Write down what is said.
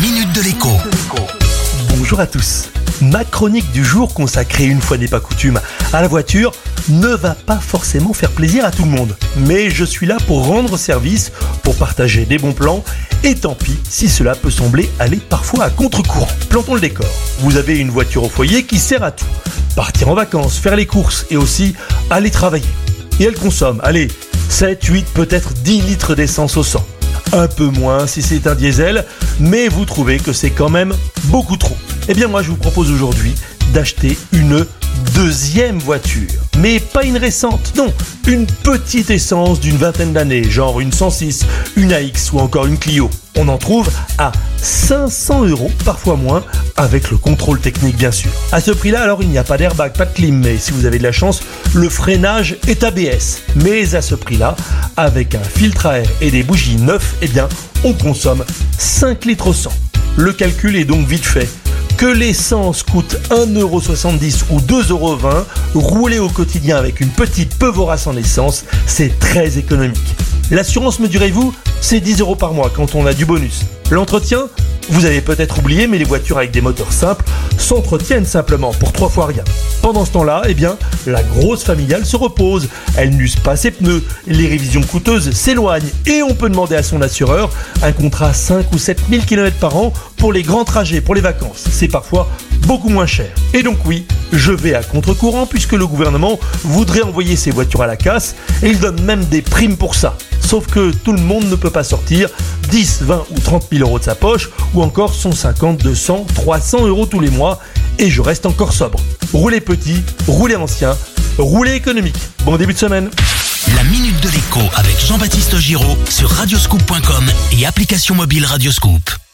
minute de l'écho. Bonjour à tous. Ma chronique du jour consacrée une fois n'est pas coutume à la voiture ne va pas forcément faire plaisir à tout le monde. Mais je suis là pour rendre service, pour partager des bons plans et tant pis si cela peut sembler aller parfois à contre-courant. Plantons le décor. Vous avez une voiture au foyer qui sert à tout. Partir en vacances, faire les courses et aussi aller travailler. Et elle consomme, allez, 7, 8, peut-être 10 litres d'essence au 100 un peu moins si c'est un diesel, mais vous trouvez que c'est quand même beaucoup trop. Eh bien moi je vous propose aujourd'hui d'acheter une deuxième voiture. Mais pas une récente, non, une petite essence d'une vingtaine d'années, genre une 106, une AX ou encore une Clio. On en trouve à 500 euros, parfois moins, avec le contrôle technique bien sûr. À ce prix-là, alors il n'y a pas d'airbag, pas de clim, mais si vous avez de la chance, le freinage est ABS. Mais à ce prix-là, avec un filtre à air et des bougies neuves, eh bien, on consomme 5 litres au 100. Le calcul est donc vite fait que l'essence coûte 1,70€ ou 2,20€, rouler au quotidien avec une petite peu vorace en essence, c'est très économique. L'assurance, me direz-vous, c'est 10 euros par mois quand on a du bonus. L'entretien, vous avez peut-être oublié, mais les voitures avec des moteurs simples s'entretiennent simplement pour trois fois rien. Pendant ce temps-là, eh bien, la grosse familiale se repose. Elle n'use pas ses pneus, les révisions coûteuses s'éloignent et on peut demander à son assureur un contrat 5 ou 7 000 km par an pour les grands trajets, pour les vacances. C'est parfois beaucoup moins cher. Et donc oui, je vais à contre-courant puisque le gouvernement voudrait envoyer ses voitures à la casse et il donne même des primes pour ça. Sauf que tout le monde ne peut pas sortir 10, 20 ou 30 000 euros de sa poche ou encore 150, 200, 300 euros tous les mois et je reste encore sobre. Roulez petit, roulez ancien, roulez économique. Bon début de semaine. La minute de l'écho avec Jean-Baptiste Giraud sur radioscoop.com et application mobile Radioscoop.